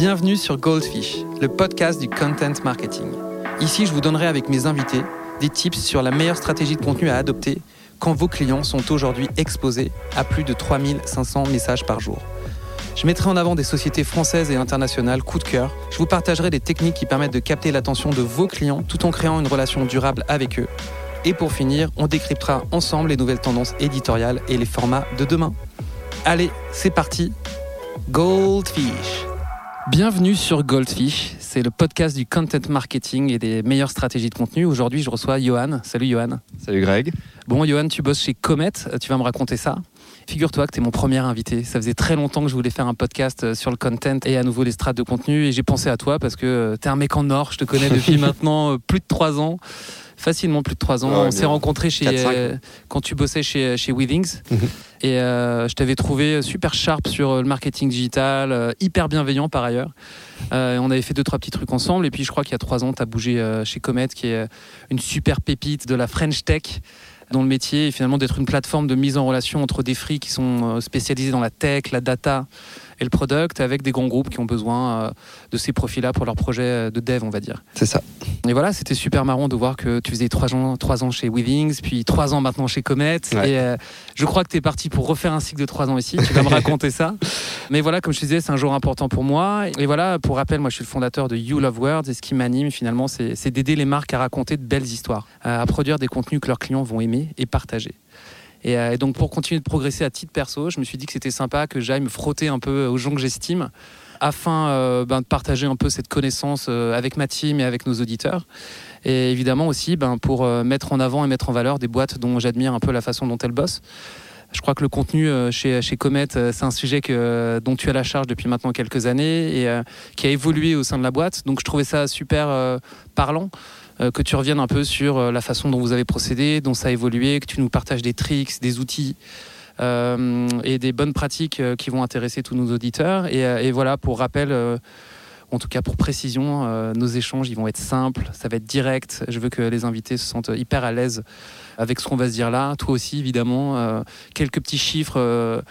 Bienvenue sur Goldfish, le podcast du content marketing. Ici, je vous donnerai avec mes invités des tips sur la meilleure stratégie de contenu à adopter quand vos clients sont aujourd'hui exposés à plus de 3500 messages par jour. Je mettrai en avant des sociétés françaises et internationales coup de cœur. Je vous partagerai des techniques qui permettent de capter l'attention de vos clients tout en créant une relation durable avec eux. Et pour finir, on décryptera ensemble les nouvelles tendances éditoriales et les formats de demain. Allez, c'est parti. Goldfish. Bienvenue sur Goldfish, c'est le podcast du content marketing et des meilleures stratégies de contenu. Aujourd'hui, je reçois Johan. Salut Johan. Salut Greg. Bon, Johan, tu bosses chez Comet, tu vas me raconter ça. Figure-toi que tu es mon premier invité. Ça faisait très longtemps que je voulais faire un podcast euh, sur le content et à nouveau les strates de contenu. Et j'ai pensé à toi parce que euh, tu es un mec en or. Je te connais depuis maintenant euh, plus de trois ans. Facilement plus de trois ans. On s'est rencontrés chez, quand tu bossais chez, chez Withings. Mhm. Et je t'avais trouvé super sharp sur le marketing digital, hyper bienveillant par ailleurs. on avait fait deux, trois petits trucs ensemble. Et puis je crois qu'il y a trois ans, tu as bougé chez Comet, qui est une super pépite de la French Tech dont le métier est finalement d'être une plateforme de mise en relation entre des free qui sont euh, spécialisés dans la tech, la data et le product, avec des grands groupes qui ont besoin euh, de ces profils-là pour leur projet de dev, on va dire. C'est ça. Et voilà, c'était super marrant de voir que tu faisais trois ans, trois ans chez Weavings, puis trois ans maintenant chez Comet. Et euh, je crois que tu es parti pour refaire un cycle de trois ans ici. Tu vas me raconter ça. Mais voilà, comme je te disais, c'est un jour important pour moi. Et voilà, pour rappel, moi je suis le fondateur de You Love Words et ce qui m'anime finalement, c'est d'aider les marques à raconter de belles histoires, à produire des contenus que leurs clients vont aimer et partager. Euh, et, donc pour continuer de progresser à titre perso, je me suis dit que c'était sympa que j'aille me frotter un peu aux gens que j'estime afin euh, ben, de partager un peu cette connaissance euh, avec ma team et avec nos auditeurs. Et évidemment aussi ben, pour mettre en avant et mettre en valeur des boîtes dont j'admire un peu la façon dont elles bossent. Je crois que le contenu chez, chez Comet, c'est un sujet dont tu as la charge depuis maintenant quelques années et qui a évolué au sein de la boîte. Donc je trouvais ça super parlant que tu reviennes un peu sur la façon dont vous avez procédé, dont ça a évolué, que tu nous partages des tricks, des outils. Euh, et des bonnes pratiques euh, qui vont intéresser tous nos auditeurs. Et, euh, voilà, pour rappel, en tout cas pour précision, nos échanges ils vont être simples, ça va être direct. Je veux que les invités se sentent hyper à l'aise avec ce qu'on va se dire là. Toi aussi, évidemment, quelques petits chiffres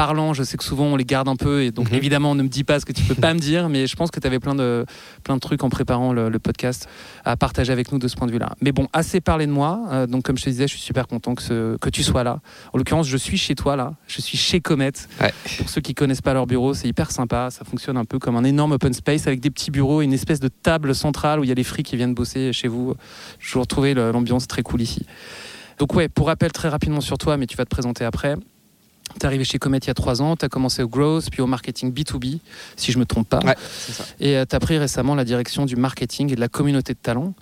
parlant, je sais que souvent on les garde un peu et donc mhm. évidemment on ne me dit pas ce que tu peux pas me dire, mais je pense que tu avais plein de, plein de trucs en préparant le, podcast à partager avec nous de ce point de vue-là. Mais bon, assez parlé de moi. Euh, donc comme je te disais, je suis super content que, ce, que tu sois là. En l'occurrence, je suis chez toi là. Je suis chez Comet. Pour ceux qui connaissent pas leur bureau, c'est hyper sympa. Ça fonctionne un peu comme un énorme open space avec des petits bureaux et une espèce de table centrale où il y a les frics qui viennent bosser chez vous. Je vous retrouvé l'ambiance très cool ici. Donc ouais, pour rappel très rapidement sur toi, mais tu vas te présenter après. Tu es arrivé chez Comet il y a trois ans, tu as commencé au growth, puis au marketing B2B, si je ne me trompe pas. Et euh, tu as pris récemment la direction du marketing et de la communauté de talents.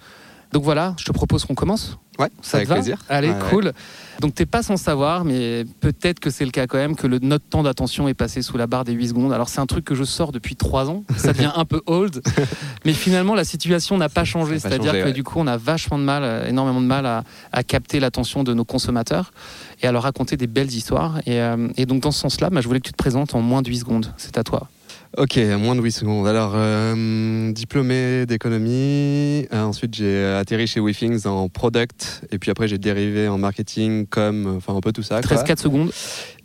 Donc voilà, je te propose qu'on commence. Ouais, ça avec plaisir. Allez, cool. Donc t'es pas sans savoir, mais peut-être que c'est le cas quand même, que le, notre temps d'attention est passé sous la barre des 8 secondes. Alors c'est un truc que je sors depuis 3 ans, ça devient un peu old, mais finalement la situation n'a pas changé. C'est-à-dire que du coup on a vachement de mal, euh, énormément de mal à, à capter l'attention de nos consommateurs et à leur raconter des belles histoires. Et, euh, et donc dans ce sens-là, bah, je voulais que tu te présentes en moins de 8 secondes. C'est à toi. Ok, moins de 8 secondes. Alors, euh, diplômé d'économie. Euh, ensuite, j'ai atterri chez WeThings en product. Et puis après, j'ai dérivé en marketing, comme, enfin un peu tout ça. 13-4 secondes.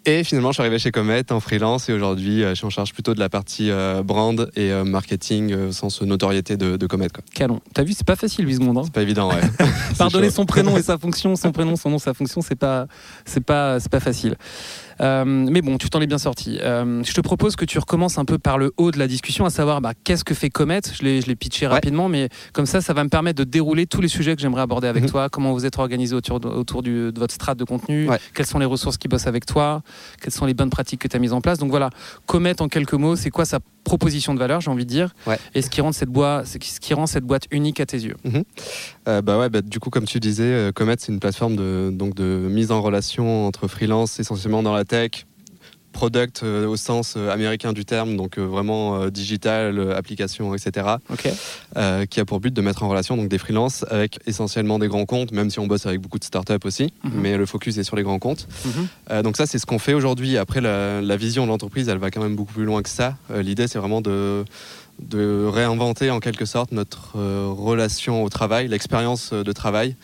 Et finalement, je suis arrivé chez Comet en freelance et aujourd'hui, euh, je suis en charge plutôt de la partie brand et marketing sans sens notoriété de, de Comet. Quoi. Calon. T'as vu, c'est pas facile 8 secondes. Hein. c'est pas évident, ouais. Pardonner son prénom et sa fonction, son prénom, son nom, sa fonction, c'est pas, c'est pas, c'est pas facile. Euh, mais bon, tu t'en es bien sorti. Euh, je te propose que tu recommences un peu par le haut de la discussion, à savoir bah, qu'est-ce que fait Comet. Je l'ai pitché rapidement, mais comme ça, ça va me permettre de dérouler tous les sujets que j'aimerais aborder avec mhm. toi. Comment vous êtes organisé autour, autour de votre strate de contenu Quelles sont les ressources qui bossent avec toi Quelles sont les bonnes pratiques que tu as mises en place Donc voilà, Comet en quelques mots, c'est quoi sa proposition de valeur, j'ai envie de dire, et ce qui rend cette boîte, ce qui rend cette boîte unique à tes yeux. Mhm. Euh, bah ouais, bah, du coup, comme tu disais, Comet, c'est une plateforme de, donc de mise en relation entre freelance, essentiellement dans la tech, product euh, au sens euh, américain du terme, donc euh, vraiment digital, application, etc. qui a pour but de mettre en relation donc des freelances avec essentiellement des grands comptes, même si on bosse avec beaucoup de startups aussi, mhm. mais le focus est sur les grands comptes. Mhm. donc ça, c'est ce qu'on fait aujourd'hui. Après, la, vision de l'entreprise, elle va quand même beaucoup plus loin que ça. L'idée, c'est vraiment de de réinventer en quelque sorte notre relation au travail, l'expérience de travail.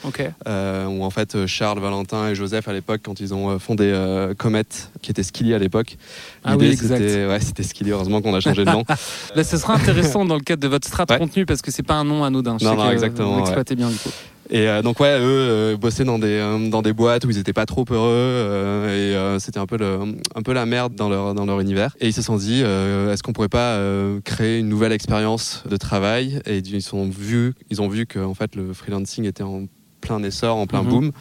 où en fait Charles, Valentin et Joseph à l'époque, quand ils ont fondé Comet, qui était Skilly à l'époque, ah oui, c'était ouais, Skilly. Heureusement qu'on a changé de nom. Là, ce sera intéressant dans le cadre de votre strat contenu parce que c'est pas un nom anodin. Je non, non, exactement. Vous exploitez bien du coup. Et euh, donc ouais, eux euh, bossaient dans des euh, dans des boîtes où ils étaient pas trop heureux et c'était un peu le, un peu la merde dans leur dans leur univers. Et ils se sont dit, est-ce qu'on pourrait pas créer une nouvelle expérience de travail? Et ils sont vu, ils ont vu que en fait le freelancing était en plein essor, en plein mhm. boom.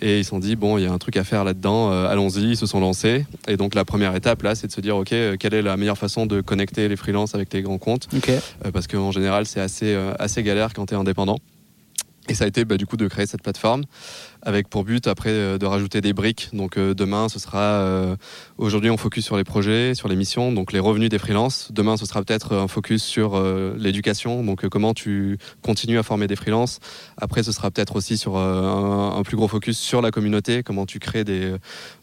Et ils se sont dit, bon, il y a un truc à faire là-dedans, allons-y, ils se sont lancés. Et donc la première étape, là, c'est de se dire, OK, quelle est la meilleure façon de connecter les freelances avec les grands comptes? Parce qu'en général, c'est assez, assez galère quand tu es indépendant. Et ça a été bah, du coup de créer cette plateforme avec pour but après euh, de rajouter des briques. Donc euh, demain, ce sera euh, aujourd'hui on focus sur les projets, sur les missions, donc les revenus des freelances. Demain, ce sera peut-être un focus sur l'éducation, donc comment tu continues à former des freelances. Après, ce sera peut-être aussi sur un, plus gros focus sur la communauté, comment tu crées des,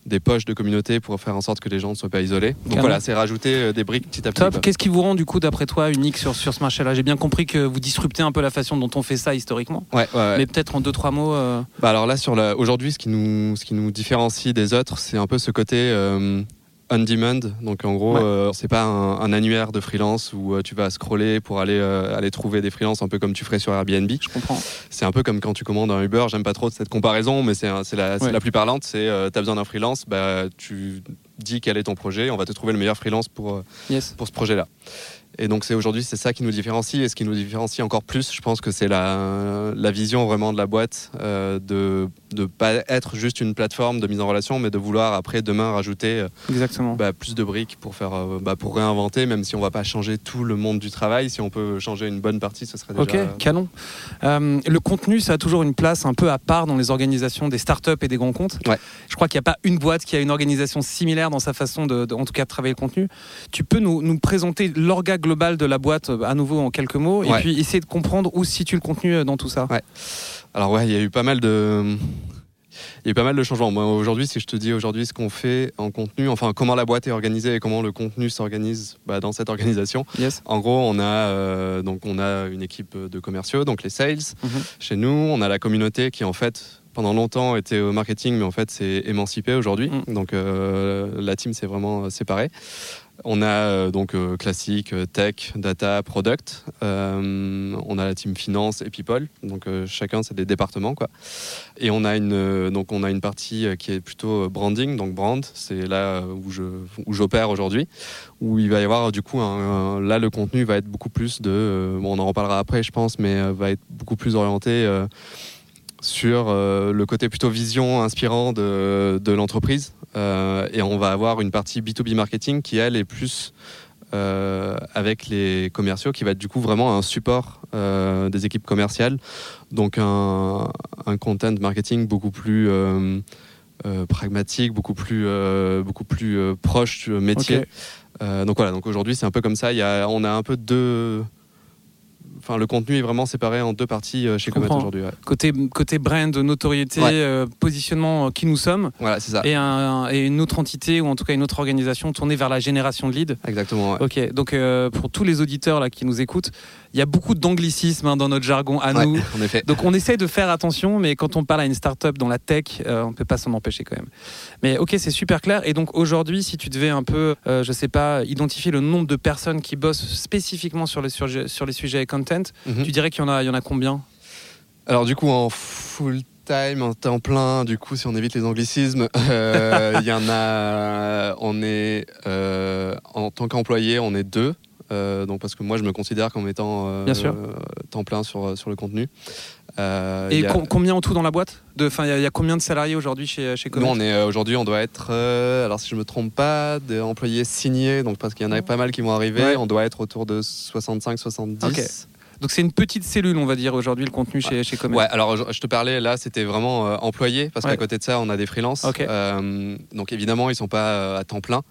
des poches de communauté pour faire en sorte que les gens ne soient pas isolés. Donc voilà, c'est rajouter des briques petit à petit. Top. Qu'est-ce qui vous rend du coup, d'après toi, unique sur, sur ce marché-là? J'ai bien compris que vous disruptez un peu la façon dont on fait ça historiquement. Ouais, Mais peut-être en deux trois mots. Bah alors là, sur aujourd'hui, ce qui nous, ce qui nous différencie des autres, c'est un peu ce côté euh, on demand. Donc en gros, euh, c'est pas un, annuaire de freelance où euh, tu vas scroller pour aller aller trouver des freelances un peu comme tu ferais sur Airbnb. Je comprends. C'est un peu comme quand tu commandes un Uber. J'aime pas trop cette comparaison, mais c'est la, la, plus parlante. C'est tu as besoin d'un freelance, bah tu dis quel est ton projet, on va te trouver le meilleur freelance pour pour ce projet-là. Et donc c'est aujourd'hui c'est ça qui nous différencie et ce qui nous différencie encore plus, je pense que c'est la, la vision vraiment de la boîte euh, de ne pas être juste une plateforme de mise en relation, mais de vouloir après demain rajouter euh, Exactement. Bah, plus de briques pour faire euh, bah, pour réinventer, même si on va pas changer tout le monde du travail, si on peut changer une bonne partie, ce serait déjà. Ok, canon. le contenu, ça a toujours une place un peu à part dans les organisations des startups et des grands comptes. Ouais. Je crois qu'il n'y a pas une boîte qui a une organisation similaire dans sa façon de, en tout cas de travailler le contenu. Tu peux nous, nous présenter l'orga global de la boîte euh, à nouveau en quelques mots et puis essayer de comprendre où se situe le contenu euh, dans tout ça. Ouais. Alors ouais, il y a eu pas mal de il y a eu pas mal de changements. Moi, aujourd'hui, si je te dis aujourd'hui ce qu'on fait en contenu, enfin comment la boîte est organisée et comment le contenu s'organise bah, dans cette organisation. Yes. En gros, on a euh, donc on a une équipe de commerciaux, donc les sales. Mhm. Chez nous, on a la communauté qui en fait pendant longtemps était au marketing, mais en fait c'est émancipé aujourd'hui. Mhm. Donc la team s'est vraiment séparée. On a euh, donc euh, classique, euh, tech, data, product. on a la team finance et people. Donc chacun c'est des départements quoi. Et on a une donc on a une partie qui est plutôt branding, donc brand. C'est là où où j'opère aujourd'hui. Où il va y avoir du coup là le contenu va être beaucoup plus de bon, on en reparlera après je pense, mais va être beaucoup plus orienté sur le côté plutôt vision inspirant de, de l'entreprise. Euh, et on va avoir une partie B2B marketing qui, elle, est plus euh, avec les commerciaux, qui va être du coup vraiment un support euh, des équipes commerciales. Donc un, content marketing beaucoup plus pragmatique, beaucoup plus, beaucoup plus proche du métier. donc voilà, donc aujourd'hui c'est un peu comme ça. Il y a, on a un peu deux Enfin, le contenu est vraiment séparé en deux parties euh, chez Comet aujourd'hui. Côté, côté brand, notoriété, euh, positionnement, euh, qui nous sommes. Voilà, c'est ça. Et, et, une autre entité, ou en tout cas une autre organisation tournée vers la génération de leads. Exactement. Ok, donc pour tous les auditeurs là, qui nous écoutent, il y a beaucoup d'anglicisme hein, dans notre jargon à nous. En effet. Donc on essaye de faire attention, mais quand on parle à une start-up dans la tech, on ne peut pas s'en empêcher quand même. Mais ok, c'est super clair. Et donc aujourd'hui, si tu devais un peu, je sais pas, identifier le nombre de personnes qui bossent spécifiquement sur les, sur, sur les sujets content, Mhm. Tu dirais qu'il y, en a, y en a combien? Alors du coup, en full time, en temps plein, du coup, si on évite les anglicismes, euh, il y en a, on est, euh, en tant qu'employé, on est deux. Euh, donc parce que moi je me considère comme étant temps plein sur, sur le contenu. Et combien en tout dans la boîte Enfin, il y, a combien de salariés aujourd'hui chez chez Nous, on est aujourd'hui, on doit être, alors si je me trompe pas, des employés signés, donc parce qu'il y en a pas mal qui vont arriver, on doit être autour de 65-70. Donc c'est une petite cellule, on va dire, aujourd'hui, le contenu chez, chez Ouais, alors je, te parlais, là, c'était vraiment euh, employé, parce qu'à côté de ça, on a des freelances. Euh, donc évidemment, ils sont pas euh, à temps plein,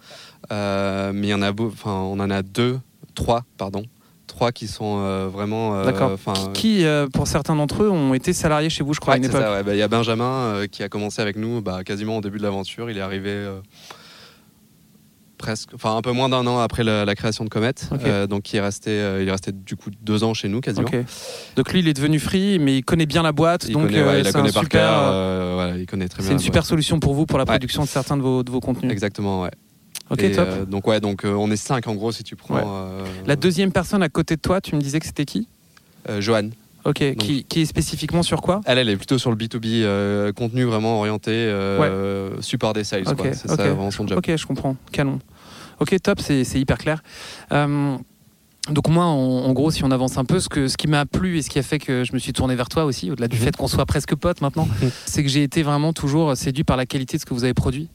mais il y en a, enfin, on en a deux, trois, pardon, trois qui sont vraiment. D'accord. qui, pour certains d'entre eux, ont été salariés chez vous, je crois, à une époque. Bah, il y a Benjamin qui a commencé avec nous bah, quasiment au début de l'aventure. Il est arrivé presque, enfin un peu moins d'un an après la, création de Comet. donc il est resté, il est resté du coup deux ans chez nous quasiment. Donc lui, il est devenu free, mais il connaît bien la boîte. Il donc connaît, il la connaît par cœur. il connaît très bien. C'est une super solution pour vous pour la production de certains de vos, de vos contenus. Exactement, ouais. Ok, top. donc ouais, donc on est cinq en gros si tu prends. La deuxième personne à côté de toi, tu me disais que c'était qui? Joanne. Ok, qui, est spécifiquement sur quoi? Elle, elle est plutôt sur le B2B, euh, contenu vraiment orienté, euh, support des sales. C'est ça vraiment son job. Ok, je comprends. Canon. Ok, top, c'est hyper clair. Euh, donc moi, en, gros, si on avance un peu, ce, que, ce qui m'a plu et ce qui a fait que je me suis tourné vers toi aussi, au-delà du mhm. fait qu'on soit presque potes maintenant, c'est que j'ai été vraiment toujours séduit par la qualité de ce que vous avez produit.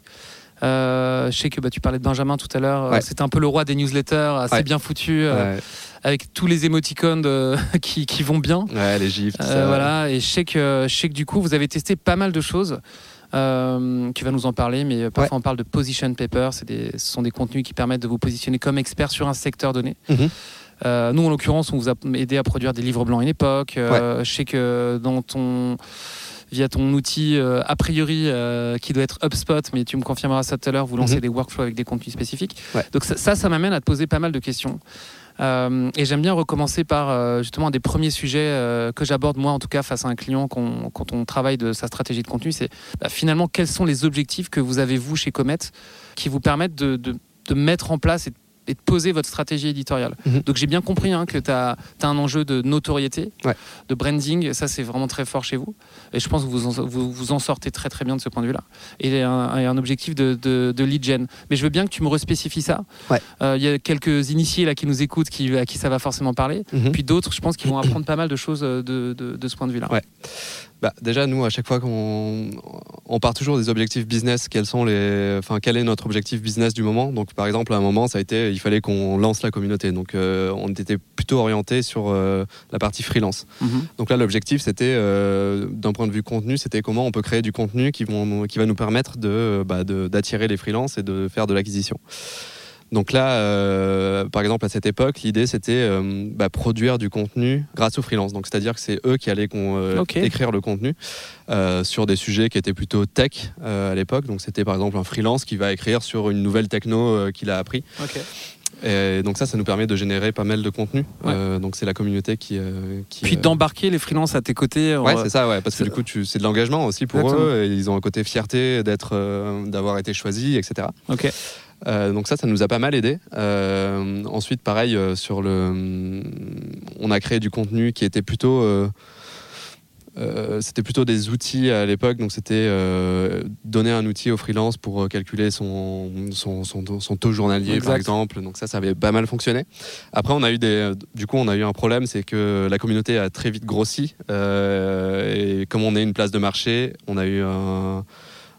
Je sais que bah, tu parlais de Benjamin tout à l'heure. C'était un peu le roi des newsletters, assez bien foutu avec tous les émoticônes qui, qui, vont bien. Ouais, les gifs. Euh, voilà, et je sais, que, je sais que du coup, vous avez testé pas mal de choses. Euh, tu vas nous en parler, mais parfois on parle de position paper. Des, ce sont des contenus qui permettent de vous positionner comme expert sur un secteur donné. Mhm. Euh, nous, en l'occurrence, on vous a aidé à produire des livres blancs à une époque. Je sais que dans ton via ton outil a priori qui doit être HubSpot, mais tu me confirmeras ça tout à l'heure, vous lancez mhm. des workflows avec des contenus spécifiques. Donc ça, ça m'amène à te poser pas mal de questions. Euh, et j'aime bien recommencer par euh, justement un des premiers sujets euh, que j'aborde moi en tout cas face à un client quand on travaille de sa stratégie de contenu, c'est bah, finalement quels sont les objectifs que vous avez vous chez Comet qui vous permettent de, de, de mettre en place et de et de poser votre stratégie éditoriale. Mhm. Donc j'ai bien compris hein, que tu as, un enjeu de notoriété, de branding, ça c'est vraiment très fort chez vous. Et je pense que vous en, vous, en sortez très très bien de ce point de vue-là. Et un, un objectif de, de, lead gen. Mais je veux bien que tu me respécifies ça. Euh, il y a quelques initiés là qui nous écoutent, qui, à qui ça va forcément parler. Mhm. Puis d'autres, je pense, qui vont apprendre pas mal de choses de, de ce point de vue-là. Bah, déjà, nous, à chaque fois qu'on on part toujours des objectifs business, quels sont les, enfin, quel est notre objectif business du moment Donc, par exemple, à un moment, ça a été, il fallait qu'on lance la communauté. Donc, euh, on était plutôt orienté sur euh, la partie freelance. Mhm. Donc là, l'objectif, c'était, euh, d'un point de vue contenu, c'était comment on peut créer du contenu qui, vont, qui va nous permettre de, bah, d'attirer les freelances et de faire de l'acquisition. Donc là, euh, par exemple, à cette époque, l'idée c'était euh, bah, produire du contenu grâce aux freelance. Donc c'est-à-dire que c'est eux qui allaient euh, écrire le contenu sur des sujets qui étaient plutôt tech à l'époque. Donc c'était par exemple un freelance qui va écrire sur une nouvelle techno qu'il a appris. Et donc ça, ça nous permet de générer pas mal de contenu. donc c'est la communauté qui. Puis d'embarquer les freelances à tes côtés. Ouais, c'est ça, ouais, parce que du coup, c'est de l'engagement aussi pour eux. Et ils ont un côté fierté d'être, d'avoir été choisis, etc. Ok. Euh, donc ça, ça nous a pas mal aidé. Euh, ensuite, pareil, euh, sur le, on a créé du contenu qui était plutôt, c'était plutôt des outils à l'époque. Donc c'était donner un outil au freelance pour calculer son son, son, taux journalier, par exemple. Donc ça, ça avait pas mal fonctionné. Après, on a eu des, du coup, on a eu un problème, c'est que la communauté a très vite grossi et comme on est une place de marché, on a eu un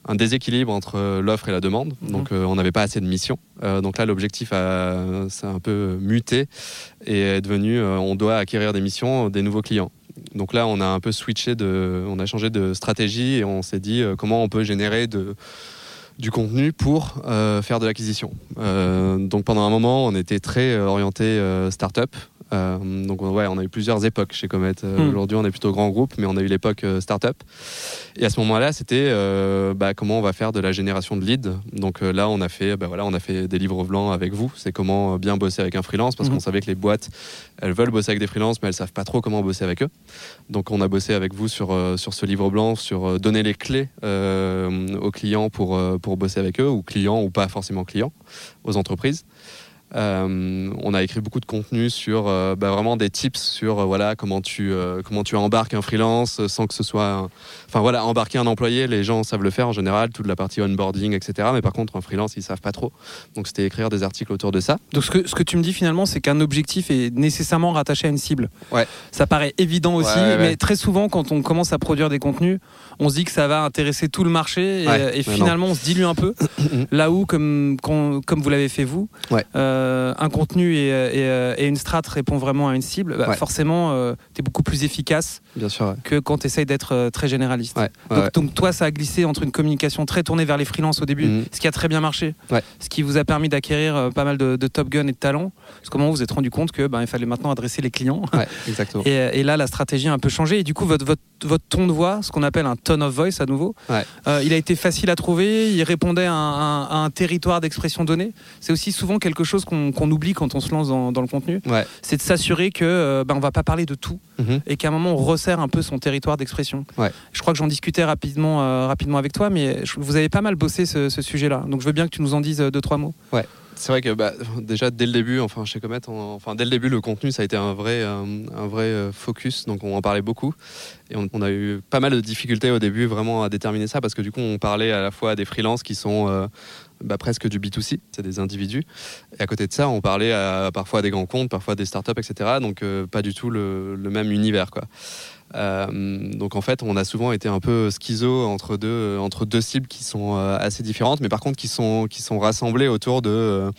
un déséquilibre entre euh, l'offre et la demande. Mhm. Donc, euh, on n'avait pas assez de missions. Euh, donc là, l'objectif s'est un peu muté et est devenu on doit acquérir des missions, des nouveaux clients. Donc là, on a un peu switché, de, on a changé de stratégie et on s'est dit comment on peut générer de, du contenu pour faire de l'acquisition. donc pendant un moment, on était très orienté startup. Euh, donc ouais, on a eu plusieurs époques chez Comet. Euh, hmm. Aujourd'hui, on est plutôt grand groupe, mais on a eu l'époque euh, startup. Et à ce moment-là, c'était bah, comment on va faire de la génération de leads. Donc là, on a fait, bah, voilà, on a fait des livres blancs avec vous. C'est comment bien bosser avec un freelance, parce hmm. qu'on savait que les boîtes, elles veulent bosser avec des freelances, mais elles savent pas trop comment bosser avec eux. Donc on a bossé avec vous sur sur ce livre blanc, sur donner les clés aux clients pour pour bosser avec eux, ou clients ou pas forcément clients, aux entreprises. Euh, on a écrit beaucoup de contenu sur euh, bah, vraiment des tips sur euh, voilà comment tu comment tu embarques un freelance sans que ce soit enfin voilà embarquer un employé les gens savent le faire en général toute la partie onboarding etc mais par contre un freelance ils savent pas trop. Donc c'était écrire des articles autour de ça. Donc ce que, ce que tu me dis finalement c'est qu'un objectif est nécessairement rattaché à une cible. Ouais. Ça paraît évident aussi mais très souvent quand on commence à produire des contenus on se dit que ça va intéresser tout le marché et, finalement on se dilue un peu. Là où comme comme vous l'avez fait vous un contenu et, une strat répond vraiment à une cible, bah, forcément, tu es beaucoup plus efficace Bien sûr, que quand tu essayes d'être très généraliste. Donc, toi, ça a glissé entre une communication très tournée vers les freelances au début, mhm. ce qui a très bien marché, ce qui vous a permis d'acquérir pas mal de, Top Gun et de talents. Parce comment vous vous êtes rendu compte que ben, il fallait maintenant adresser les clients. exactement. et, là, la stratégie a un peu changé. Et du coup, votre, votre, votre ton de voix, ce qu'on appelle un tone of voice à nouveau, il a été facile à trouver. Il répondait à un, territoire d'expression donné. C'est aussi souvent quelque chose qu'on oublie quand on se lance dans, le contenu. C'est de s'assurer que euh, ben, on va pas parler de tout mhm. et qu'à un moment on resserre un peu son territoire d'expression. Je crois que j'en discutais rapidement, euh, rapidement avec toi, mais vous avez pas mal bossé ce, sujet-là. Donc je veux bien que tu nous en dises euh, deux trois mots. Ouais. C'est vrai que bah, déjà dès le début, enfin chez Comet, enfin dès le début, le contenu ça a été un vrai, un, vrai focus. Donc on en parlait beaucoup et on, a eu pas mal de difficultés au début vraiment à déterminer ça parce que du coup on parlait à la fois des freelances qui sont bah, presque du B2C, c'est des individus. Et à côté de ça, on parlait à, parfois des grands comptes, parfois des startups, etc. Donc euh, pas du tout le, le même univers. Quoi. Euh, donc en fait, on a souvent été un peu schizo entre deux, entre deux cibles qui sont euh, assez différentes, mais par contre qui sont, qui sont rassemblées autour de, euh,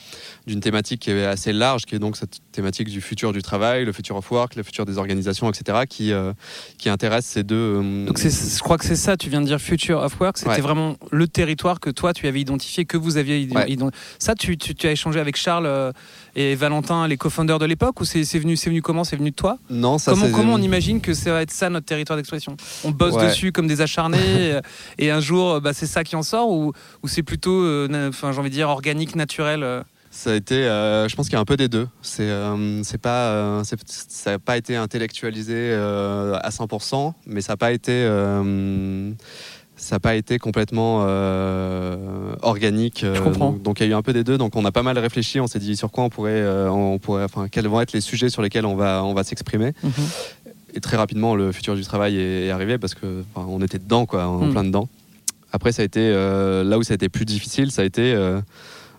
d'une thématique qui est assez large, qui est donc cette thématique du futur du travail, le futur of work, le futur des organisations, etc., qui, qui intéresse ces deux. donc je crois que c'est ça, tu viens de dire future of work, c'était vraiment le territoire que toi tu avais identifié, que vous aviez identifié. Ça, tu, tu, as échangé avec Charles et Valentin, les co-founders de l'époque, ou c'est, venu, c'est venu comment C'est venu de toi Non, ça comment, comment on imagine que ça va être ça notre territoire d'expression On bosse dessus comme des acharnés et, un jour bah, c'est ça qui en sort ou, c'est plutôt, euh, enfin j'ai envie de dire, organique, naturel euh ça a été, euh, je pense qu'il y a un peu des deux. C'est, c'est pas, ça n'a pas été intellectualisé à 100%, mais ça n'a pas été ça n'a pas été complètement organique. Je comprends. donc il y a eu un peu des deux. Donc on a pas mal réfléchi. On s'est dit sur quoi on pourrait, on pourrait, enfin quels vont être les sujets sur lesquels on va, on va s'exprimer. Mhm et très rapidement, le futur du travail est, arrivé parce que on était dedans, quoi, en hmm. plein dedans. Après, ça a été euh, là où ça a été plus difficile, ça a été euh,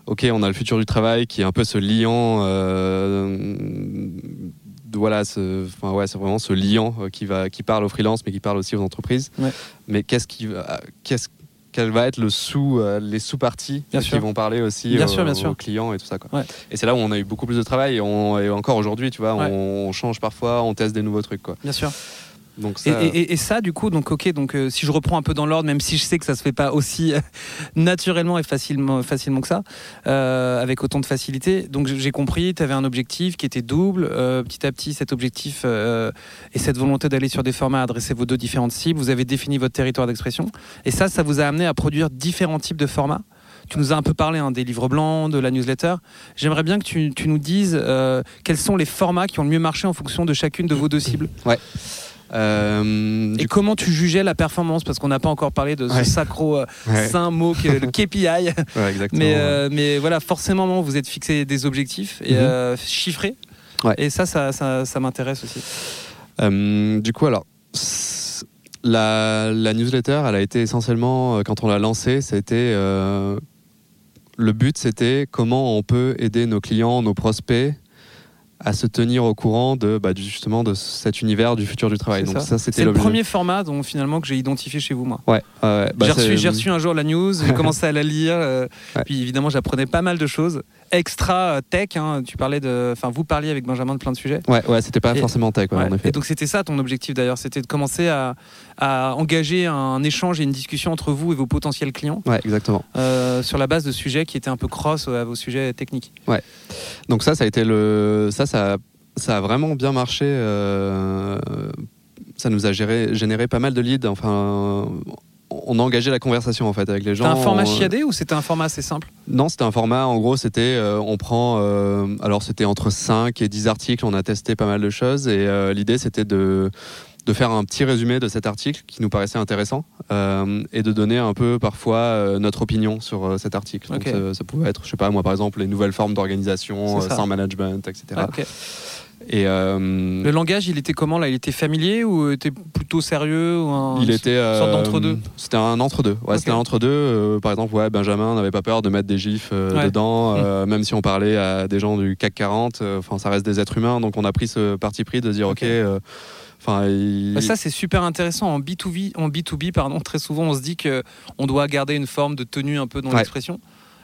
ok, on a le futur du travail qui est un peu ce liant. Euh, voilà, enfin ouais, c'est vraiment ce liant qui va, qui parle aux freelances, mais qui parle aussi aux entreprises. Mais qu'est-ce qui, qu'est-ce quel va être le sous, euh, les sous-parties qui vont parler aussi aux, clients et tout ça. Quoi. Et c'est là où on a eu beaucoup plus de travail et, encore aujourd'hui, tu vois, on, change parfois, on teste des nouveaux trucs. Quoi. Bien sûr. Et, ça, du coup, donc ok, donc euh, si je reprends un peu dans l'ordre, même si je sais que ça se fait pas aussi euh, naturellement et facilement, facilement que ça, euh, avec autant de facilité. Donc j'ai compris, tu avais un objectif qui était double. petit à petit, cet objectif et cette volonté d'aller sur des formats, adresser vos deux différentes cibles. Vous avez défini votre territoire d'expression. Et ça, ça vous a amené à produire différents types de formats. Tu nous as un peu parlé hein, des livres blancs, de la newsletter. J'aimerais bien que tu, tu nous dises quels sont les formats qui ont le mieux marché en fonction de chacune de vos deux cibles. Ouais. Euh, et comment tu jugeais la performance Parce qu'on n'a pas encore parlé de ce sacro euh, saint mot que le KPI. mais, euh, mais voilà, forcément, vous êtes fixé des objectifs et, mhm. chiffrés. Et ça, ça, ça, m'intéresse aussi. du coup, alors, la, la, newsletter, elle a été essentiellement, quand on l'a lancée, c'était. le but, c'était comment on peut aider nos clients, nos prospects à se tenir au courant de bah, justement de cet univers du futur du travail. Donc ça, c'était le premier format dont finalement que j'ai identifié chez vous moi. Ouais. bah j'ai reçu, reçu, un jour la news, j'ai commencé à la lire, euh, puis évidemment j'apprenais pas mal de choses extra tech. Hein, tu parlais de, enfin vous parliez avec Benjamin de plein de sujets. Ouais, ouais, c'était pas forcément tech. en effet. Et donc c'était ça ton objectif d'ailleurs, c'était de commencer à, à, engager un échange et une discussion entre vous et vos potentiels clients. Ouais, exactement. Euh, sur la base de sujets qui étaient un peu cross à vos sujets techniques. Ouais. Donc ça, ça a été le, ça, ça, ça a vraiment bien marché. Euh, ça nous a géré, généré pas mal de leads. Enfin, on a engagé la conversation en fait avec les gens. C'était un format chiadé ou c'était un format assez simple? Non, c'était un format, en gros, c'était, euh, on prend, euh, alors c'était entre 5 et 10 articles, on a testé pas mal de choses et euh, l'idée c'était de, de faire un petit résumé de cet article qui nous paraissait intéressant et de donner un peu parfois notre opinion sur cet article. Donc ça, pouvait être, je sais pas moi par exemple, les nouvelles formes d'organisation sans management, etc. Et euh, le langage, il était comment là? Il était familier ou était plutôt sérieux ou Il était une sorte. Euh, c'était un entre-deux. Ouais, c'était un entre-deux. Euh, par exemple, ouais, Benjamin n'avait pas peur de mettre des gifs dedans, mmh. même si on parlait à des gens du CAC 40. Enfin, ça reste des êtres humains, donc on a pris ce parti pris de dire, ok. Enfin, bah, ça c'est super intéressant en B2B, en B2B pardon. Très souvent on se dit que on doit garder une forme de tenue un peu dans l'expression.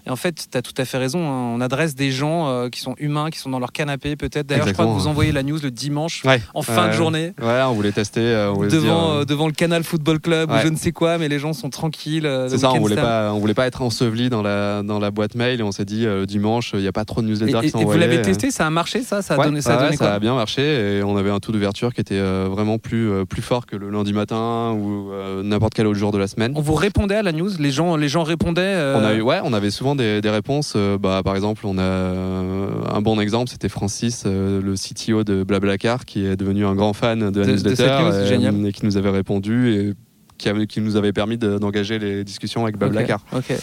Et en fait, tu as tout à fait raison. Hein. On adresse des gens euh, qui sont humains, qui sont dans leur canapé peut-être. D'ailleurs, je crois que vous envoyez la news le dimanche en fin de journée. Ouais, on voulait tester. Euh, devant, euh, devant le Canal Football Club ou je ne sais quoi, mais les gens sont tranquilles. C'est ça, on voulait, pas, on voulait pas être enseveli dans la, dans la boîte mail et on s'est dit le dimanche, il n'y a pas trop de newsletters qui sont Et vous l'avez testé, ça a marché ça? Ça a donné, ça, a, donné ça a bien marché et on avait un taux d'ouverture qui était vraiment plus, plus fort que le lundi matin ou n'importe quel autre jour de la semaine. On vous répondait à la news Les gens, les gens répondaient on a eu, Ouais, on avait souvent des, des réponses. bah, par exemple, on a un bon exemple, c'était Francis, le CTO de Blablacar, qui est devenu un grand fan de la newsletter euh, et, qui nous avait répondu et qui, avait, qui nous avait permis d'engager les discussions avec Blablacar. Ok.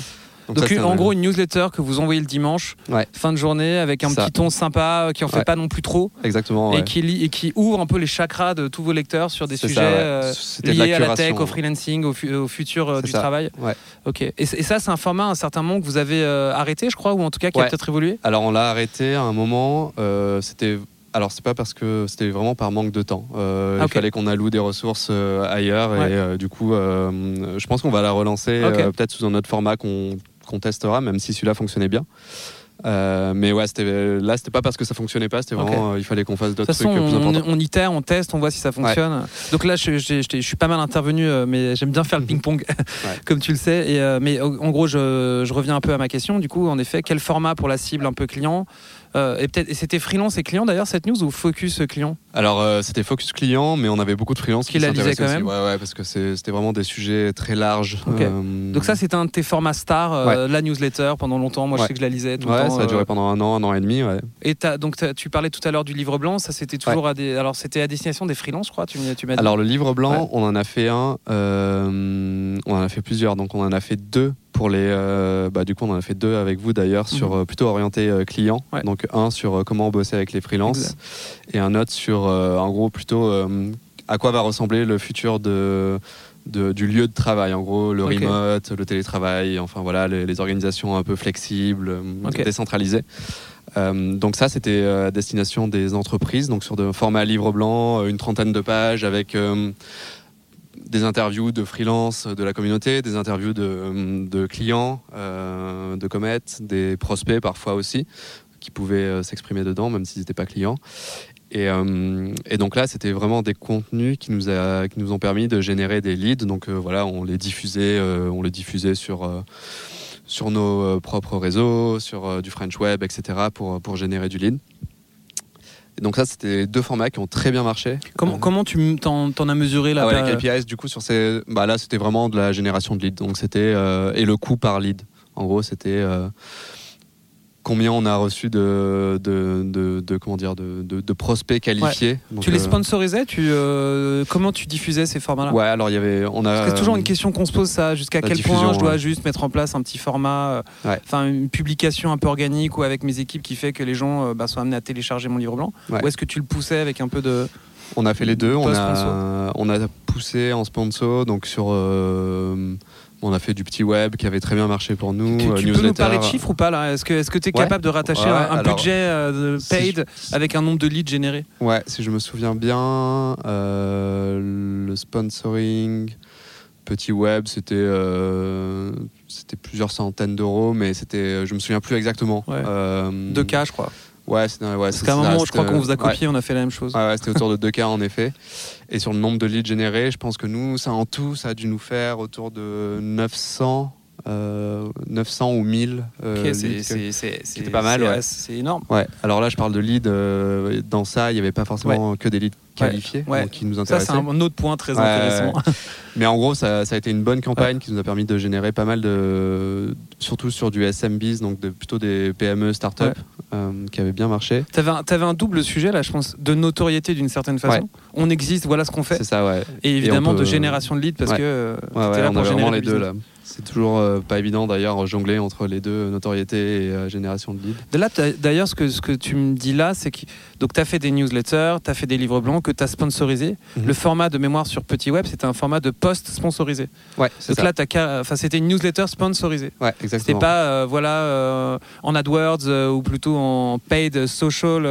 Donc, en gros, une newsletter que vous envoyez le dimanche, fin de journée, avec un petit ton sympa, euh, qui en fait pas non plus trop. Exactement. Et, qui et qui ouvre un peu les chakras de tous vos lecteurs sur des sujets euh, liés à la tech, au freelancing, au, futur du travail. Ok. Et, ça, c'est un format, un certain moment que vous avez arrêté, je crois, ou en tout cas qui a peut-être évolué? Alors, on l'a arrêté à un moment. C'était alors c'est pas parce que c'était vraiment par manque de temps. Euh, il fallait qu'on alloue des ressources euh, ailleurs et euh, du coup, je pense qu'on va la relancer peut-être sous un autre format qu'on testera, même si celui-là fonctionnait bien. mais ouais, là, c'était pas parce que ça fonctionnait pas, c'était vraiment, il fallait qu'on fasse d'autres trucs plus importants. On, itère, on teste, on voit si ça fonctionne. Donc là, je, je, suis pas mal intervenu, mais j'aime bien faire le ping-pong, comme tu le sais. Et, mais en gros, je, reviens un peu à ma question. Du coup, en effet, quel format pour la cible un peu client? Euh, et peut-être, c'était freelance et client d'ailleurs cette news ou focus client Alors euh, c'était focus client, mais on avait beaucoup de freelance qui, la lisaient quand même. Ouais, ouais, parce que c'était vraiment des sujets très larges. Euh, Donc ça c'était un de tes formats stars, la newsletter pendant longtemps. Moi je sais que je la lisais tout ouais, le temps. ça a duré pendant un an, un an et demi. Et donc tu parlais tout à l'heure du livre blanc, ça c'était toujours à des, alors c'était à destination des freelances, je crois. Tu, tu m'as dit. Alors le livre blanc, on en a fait un, on en a fait plusieurs. Donc on en a fait deux pour les, euh, bah, du coup, on en a fait deux avec vous d'ailleurs, mhm. sur euh, plutôt orienté euh, client. Donc un sur comment bosser avec les freelances et un autre sur, en gros, plutôt à quoi va ressembler le futur de, du lieu de travail. En gros, le remote, le télétravail, enfin voilà, les, organisations un peu flexibles, décentralisées. donc ça, c'était à destination des entreprises, donc sur de format livre blanc, une trentaine de pages avec des interviews de freelance de la communauté, des interviews de, clients, euh, de Comet, des prospects parfois aussi, qui pouvaient euh, s'exprimer dedans, même s'ils n'étaient pas clients. Euh, et, donc là, c'était vraiment des contenus qui nous, a, qui nous ont permis de générer des leads. Donc voilà, on les diffusait, on les diffusait sur, sur nos propres réseaux, sur du French Web, etc., pour, pour générer du lead donc ça, c'était deux formats qui ont très bien marché. Comment, euh, comment tu t'en, as mesuré là ah Les KPIs, du coup, sur ces, bah là, c'était vraiment de la génération de leads. Donc c'était euh, et le coût par lead. En gros, c'était euh, combien on a reçu de, de, de, comment dire, de, de prospects qualifiés. tu les euh, sponsorisais tu, euh, Comment tu diffusais ces formats-là? Ouais, alors il y avait. On a, c'est toujours une question qu'on se pose ça. Jusqu'à quel point je dois juste mettre en place un petit format, euh, une publication un peu organique ou avec mes équipes qui fait que les gens bah, sont amenés à télécharger mon livre blanc? Ou est-ce que tu le poussais avec un peu de. On a fait les deux. On a, on a poussé en sponsor, donc sur on a fait du petit web qui avait très bien marché pour nous. Tu, tu peux nous parler de chiffres ou pas là? Est-ce que tu es capable de rattacher un, budget euh, paid avec un nombre de leads générés? Ouais, si je me souviens bien, euh, le sponsoring, petit web, c'était euh, c'était plusieurs centaines d'euros, mais c'était, je me souviens plus exactement. Ouais. 2K, je crois. Ouais, c'est ouais, Parce qu'à un moment, je crois qu'on vous a copié, on a fait la même chose. Ouais, c'était autour de 2K en effet. Et sur le nombre de leads générés, je pense que nous, ça en tout, ça a dû nous faire autour de 900. 900 euh, ou 1000 euh, c'était pas mal ouais. c'est énorme ouais alors là je parle de leads euh, dans ça il n'y avait pas forcément que des leads qualifiés qui nous intéressaient ça c'est un autre point très intéressant mais en gros ça, ça, a été une bonne campagne qui nous a permis de générer pas mal de surtout sur du SMBs donc de, plutôt des PME start-up euh, qui avait bien marché. Tu avais, avais, un double sujet là, je pense, de notoriété d'une certaine façon. On existe, voilà ce qu'on fait. C'est ça, ouais. Et évidemment de génération de leads parce que euh, là on pour vraiment les deux là. C'est toujours euh, pas évident d'ailleurs jongler entre les deux, notoriété et génération de leads. D'ailleurs, ce que, ce que tu me dis là, c'est que tu as fait des newsletters, tu as fait des livres blancs, que tu as sponsorisés. Mhm. Le format de mémoire sur Petit Web, c'était un format de post sponsorisé. Ouais, Donc ça. là, enfin, c'était une newsletter sponsorisée. ouais, C'était exactement. pas euh, voilà euh, en AdWords euh, ou plutôt en paid social.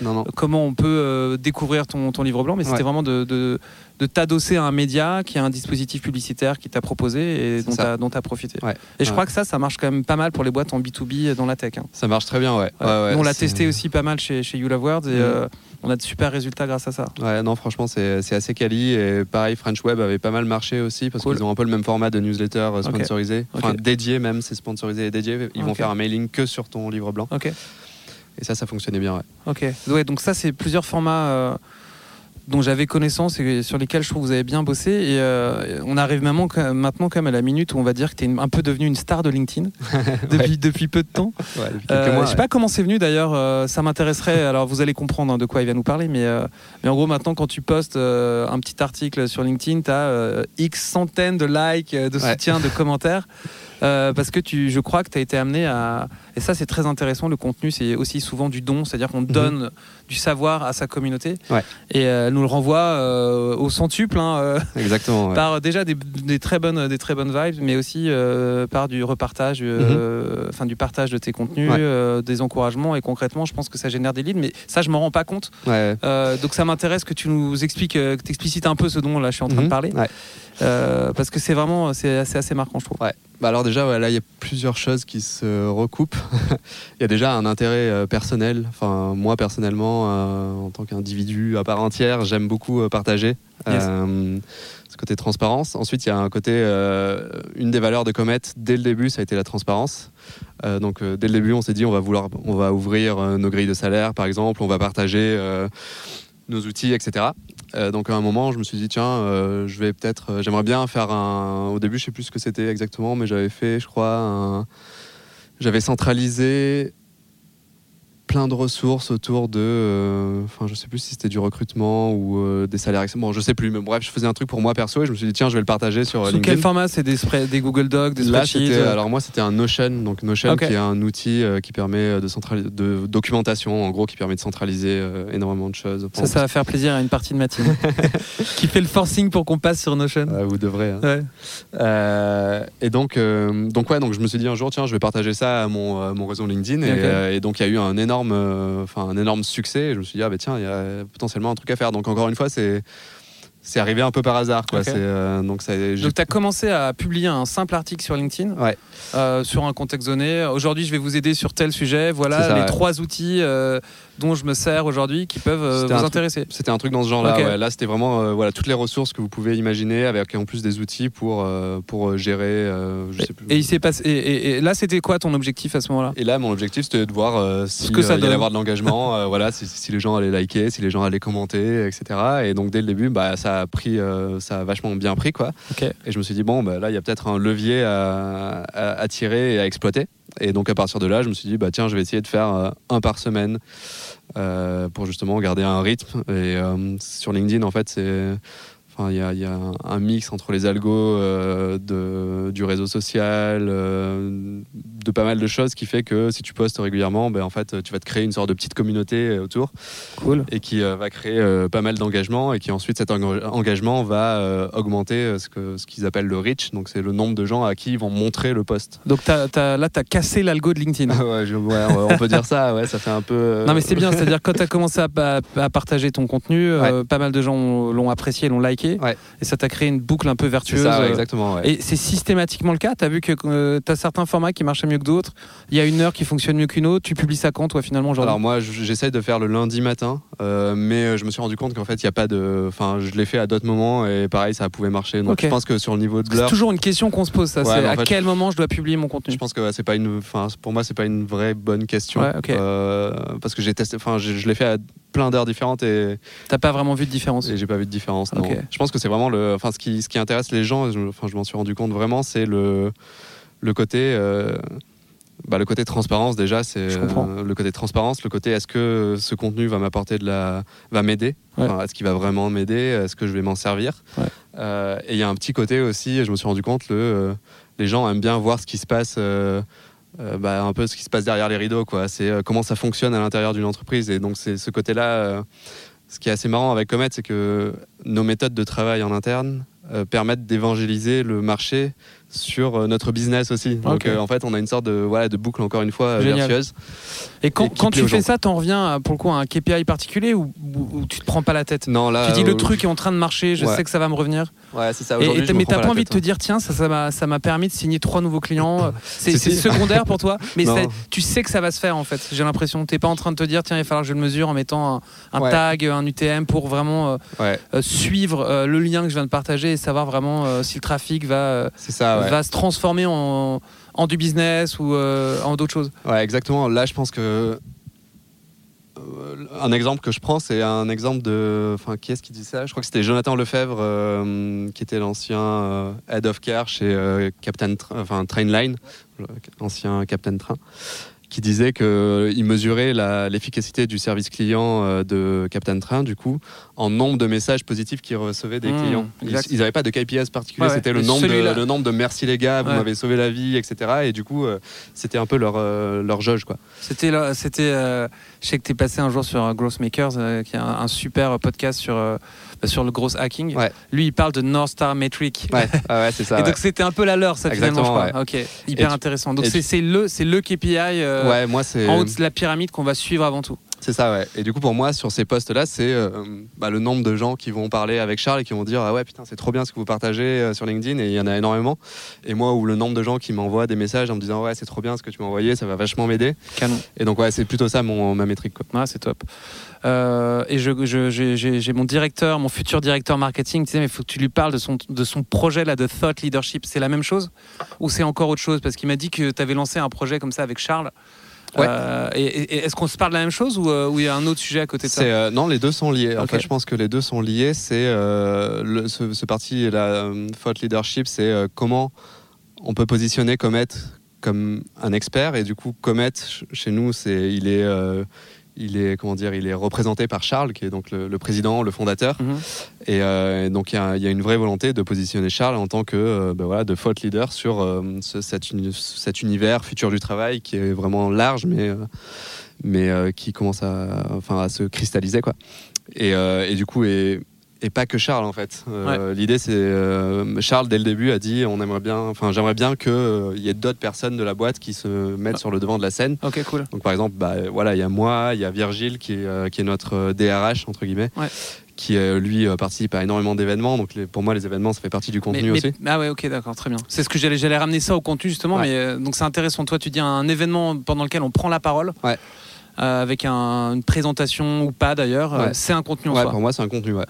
Non, non. comment on peut découvrir ton, ton livre blanc, mais c'était Ouais. vraiment de, de, de t'adosser à un média qui a un dispositif publicitaire qui t'a proposé et dont tu as profité. Ouais. Et je Ouais. crois que ça, ça marche quand même pas mal pour les boîtes en B2B dans la tech. hein. Ça marche très bien, ouais. On l'a testé aussi pas mal chez, chez You Love Words et Mhm. euh, on a de super résultats grâce à ça. Ouais, non, franchement, c'est c'est assez quali. Et pareil, French Web avait pas mal marché aussi parce Cool. qu'ils ont un peu le même format de newsletter euh, sponsorisé. Enfin, dédié même, c'est sponsorisé et dédié. Ils vont faire un mailing que sur ton livre blanc. Ok, Et ça, ça fonctionnait bien, ouais. ok. Ouais, donc ça, c'est plusieurs formats. euh, dont j'avais connaissance et sur lesquels je trouve que vous avez bien bossé. Et euh, on arrive maintenant, maintenant quand même à la minute où on va dire que tu es un peu devenu une star de LinkedIn depuis, depuis peu de temps. Ouais, Euh, mois, je sais pas comment c'est venu d'ailleurs, euh, ça m'intéresserait. Alors vous allez comprendre hein, de quoi il va nous parler, mais, euh, mais en gros maintenant quand tu postes un petit article sur LinkedIn, tu as X centaines de likes, de Ouais. soutien, de commentaires. euh, parce que tu, je crois que tu as été amené à. Et ça, c'est très intéressant. Le contenu, c'est aussi souvent du don, c'est-à-dire qu'on donne du savoir à sa communauté. Mhm. Ouais. Et euh, elle nous le renvoie euh, au centuple, hein, euh, Exactement. ouais. par déjà des, des très bonnes, des très bonnes vibes, mais aussi par du repartage, euh, enfin du partage de tes contenus, Mhm. Ouais. des encouragements. Et concrètement, je pense que ça génère des leads, mais ça, je m'en rends pas compte. Donc ça m'intéresse que tu nous expliques, que tu explicites un peu ce dont là je suis en train de Mhm. parler. Euh, parce que c'est vraiment c'est assez, assez marquant, je trouve. Ouais. Bah alors déjà, ouais, là, il y a plusieurs choses qui se recoupent. il y a déjà un intérêt euh, personnel. Enfin, moi, personnellement, euh, en tant qu'individu à part entière, j'aime beaucoup partager. Yes. Ce côté transparence. Ensuite, il y a un côté, une des valeurs de Comet, dès le début, ça a été la transparence. Euh, donc, euh, dès le début, on s'est dit, on va vouloir, on va ouvrir euh, nos grilles de salaire, par exemple, on va partager nos outils, etc. Euh, donc, à un moment, je me suis dit, tiens, euh, je vais peut-être, euh, j'aimerais bien faire un. Au début, je sais plus ce que c'était exactement, mais j'avais fait, je crois, un- j'avais centralisé plein de ressources autour de, euh, enfin je sais plus si c'était du recrutement ou euh, des salaires, bon je sais plus, mais bref je faisais un truc pour moi perso et je me suis dit tiens je vais le partager sur euh, Sous LinkedIn. quel format? C'est des, Google Docs, des Là, alors moi, c'était un Notion, donc Notion qui est un outil qui permet de centraliser, de documentation, en gros, qui permet de centraliser énormément de choses. Ça, ça va faire plaisir à une partie de ma team qui fait le forcing pour qu'on passe sur Notion. Euh, vous devrez. hein. Ouais. Euh, et donc, euh, donc ouais, donc je me suis dit un jour, tiens, je vais partager ça à mon, mon réseau LinkedIn. Euh, et donc, il y a eu un énorme, euh, enfin, un énorme succès. Et je me suis dit, ah bah tiens, il y a potentiellement un truc à faire. Donc, encore une fois, c'est, c'est arrivé un peu par hasard, quoi. Euh, donc, ça, j'ai- Donc tu as commencé à publier un simple article sur LinkedIn Ouais. euh, sur un contexte donné. Aujourd'hui, je vais vous aider sur tel sujet. Voilà ça, les ouais. trois outils euh, dont je me sers aujourd'hui qui peuvent euh, vous intéresser. C'était un truc dans ce genre-là. Ouais. Là, c'était vraiment euh, voilà, toutes les ressources que vous pouvez imaginer, avec en plus des outils pour, euh, pour gérer. je sais plus. Et, il s'est passé. Et, et- et là, c'était quoi ton objectif à ce moment-là? Et là, mon objectif, c'était de voir euh, si que ça il y allait avoir de l'engagement, voilà, si, si les gens allaient liker, si les gens allaient commenter, etc. Et donc, dès le début, bah, ça a pris, ça a vachement bien pris, quoi. Et je me suis dit, bon, bah, là, il y a peut-être un levier à, à- à tirer et à exploiter. Et donc, à partir de là, je me suis dit, bah, tiens, je vais essayer de faire euh, un par semaine pour justement garder un rythme. Et euh, sur LinkedIn, en fait, c'est. Enfin, il y a, il y a un- mix entre les algos euh, de, du réseau social, euh, de pas mal de choses qui fait que si tu postes régulièrement, ben, en fait, tu vas te créer une sorte de petite communauté euh, autour. Cool. et qui euh, va créer pas mal d'engagement et qui ensuite cet enga- engagement va augmenter ce que ce qu'ils appellent le reach. Donc c'est le nombre de gens à qui ils vont montrer le post. Donc là, tu as cassé l'algo de LinkedIn. ouais, je- ouais, on peut dire ça ouais ça fait un peu Non mais c'est bien, c'est-à-dire quand tu as commencé à, à- à partager ton contenu, pas mal de gens l'ont apprécié, l'ont liké, Ouais. et ça t'a créé une boucle un peu vertueuse. ça ouais, euh, exactement ouais. Et c'est systématiquement le cas. Tu as vu que tu as certains formats qui marchaient mieux que d'autres, il y a une heure qui fonctionne mieux qu'une autre, tu publies ça quand toi finalement aujourd'hui? Alors moi je- j'essaye de faire le lundi matin euh, mais euh, je me suis rendu compte qu'en fait il y a pas de enfin je l'ai fait à d'autres moments et pareil ça pouvait marcher. Donc je pense que sur le niveau de C'est toujours une question qu'on se pose ça, c'est à fait, quel moment je dois publier mon contenu? Je pense que c'est pas une, enfin pour moi c'est pas une vraie bonne question. Euh, parce que j'ai testé, enfin je, je l'ai fait à plein d'heures différentes et, T'as pas vraiment vu de différence et j'ai pas vu de différence. non. Je pense que c'est vraiment le, enfin ce qui, ce qui intéresse les gens, je, enfin je m'en suis rendu compte vraiment, c'est le, le côté, euh, bah, le côté transparence déjà, c'est euh, le côté transparence, le côté est-ce que ce contenu va m'apporter de la, va m'aider, Ouais. Enfin, est-ce qu'il va vraiment m'aider, est-ce que je vais m'en servir? Ouais. Euh, et il y a un petit côté aussi, je me suis rendu compte, le, les gens aiment bien voir ce qui se passe. Euh, bah, un peu ce qui se passe derrière les rideaux, quoi. C'est euh, comment ça fonctionne à l'intérieur d'une entreprise. Et donc, c'est ce côté-là, euh, ce qui est assez marrant avec Comet, c'est que nos méthodes de travail en interne permettent d'évangéliser le marché sur euh, notre business aussi. Donc euh, en fait, on a une sorte de, voilà, de boucle encore une fois euh, vertueuse. Et quand, quand tu fais ça, t'en reviens pour le coup à un KPI particulier ou, ou, tu te prends pas la tête Non, là. Tu dis le truc est en train de marcher, je sais que ça va me revenir. Ouais, c'est ça. Et, mais t'as pas, envie de te dire, tiens, ça m'a permis de signer trois nouveaux clients. c'est secondaire pour toi, mais tu sais que ça va se faire en fait. J'ai l'impression. T'es pas en train de te dire, tiens, il va falloir que je le mesure en mettant un, tag, un UTM pour vraiment suivre le lien que je viens de partager et savoir vraiment si le trafic va. C'est ça va se transformer en, en du business ou euh, en d'autres choses. Ouais, exactement. Là, je pense que euh, un exemple que je prends, c'est un exemple de. Enfin, qui est-ce qui dit ça? Je crois que c'était Jonathan Lefebvre, euh, qui était l'ancien head of care chez Captain, enfin Trainline, ancien Captain Train qui disait qu'il mesurait l'efficacité du service client de Captain Train, du coup, en nombre de messages positifs qu'ils recevaient des mmh, clients. Ils n'avaient pas de KPIs particulier, c'était le, nombre de, le nombre de merci les gars, vous m'avez sauvé la vie, etc. Et du coup, euh, c'était un peu leur, euh, leur jauge. C'était, c'était je sais que tu es passé un jour sur Growth Makers, qui est un, super podcast sur sur le gros hacking. Lui, il parle de North Star Metric. Ouais, ouais c'est ça. Et donc, c'était un peu la leur, ça, finalement, je crois. Ok, hyper intéressant. Donc, c'est le, le KPI euh, moi, en haut de la pyramide qu'on va suivre avant tout. C'est ça, ouais. Et du coup, pour moi, sur ces postes-là, c'est euh, bah, le nombre de gens qui vont parler avec Charles et qui vont dire Ah ouais, putain, c'est trop bien ce que vous partagez euh, sur LinkedIn. Et il y en a énormément. Et moi, ou le nombre de gens qui m'envoient des messages en me disant Ouais, c'est trop bien ce que tu m'as envoyé, ça va vachement m'aider. Canon. Et donc, ouais, c'est plutôt ça mon, ma métrique. Quoi. Ouais, c'est top. Euh, et j'ai mon directeur, mon futur directeur marketing, tu sais, mais il faut que tu lui parles de son, de son projet là, de Thought Leadership. C'est la même chose? Ou c'est encore autre chose? Parce qu'il m'a dit que tu avais lancé un projet comme ça avec Charles. Euh, et, est-ce qu'on se parle de la même chose ou, euh, il y a un autre sujet à côté de ça euh, Non, les deux sont liés. En fait, je pense que les deux sont liés. C'est ce, ce, parti, la thought leadership, c'est comment on peut positionner Comet comme un expert. Et du coup, Comet, chez nous, c'est il est il est comment dire, il est représenté par Charles, qui est donc le, président, le fondateur. Mhm. Et donc il y, a une vraie volonté de positionner Charles en tant que ben voilà, de thought leader sur cet, cet, univers futur du travail qui est vraiment large, mais mais qui commence à, enfin, à se cristalliser quoi. Et, et du coup, et, et pas que Charles en fait. Euh, l'idée c'est euh, Charles dès le début a dit on aimerait bien, enfin j'aimerais bien qu'il euh, y ait d'autres personnes de la boîte qui se mettent ah. sur le devant de la scène. Ok cool. Donc par exemple bah, voilà il y a moi, il y a Virgile qui est, qui est notre DRH entre guillemets. qui lui participe à énormément d'événements donc pour moi les événements ça fait partie du contenu aussi ah ouais ok d'accord très bien c'est ce que j'allais j'allais ramener ça au contenu justement mais donc c'est intéressant toi tu dis un événement pendant lequel on prend la parole ouais. Euh, avec une présentation ou pas d'ailleurs, euh, c'est un contenu en ouais, Pour moi, c'est un contenu. Ouais.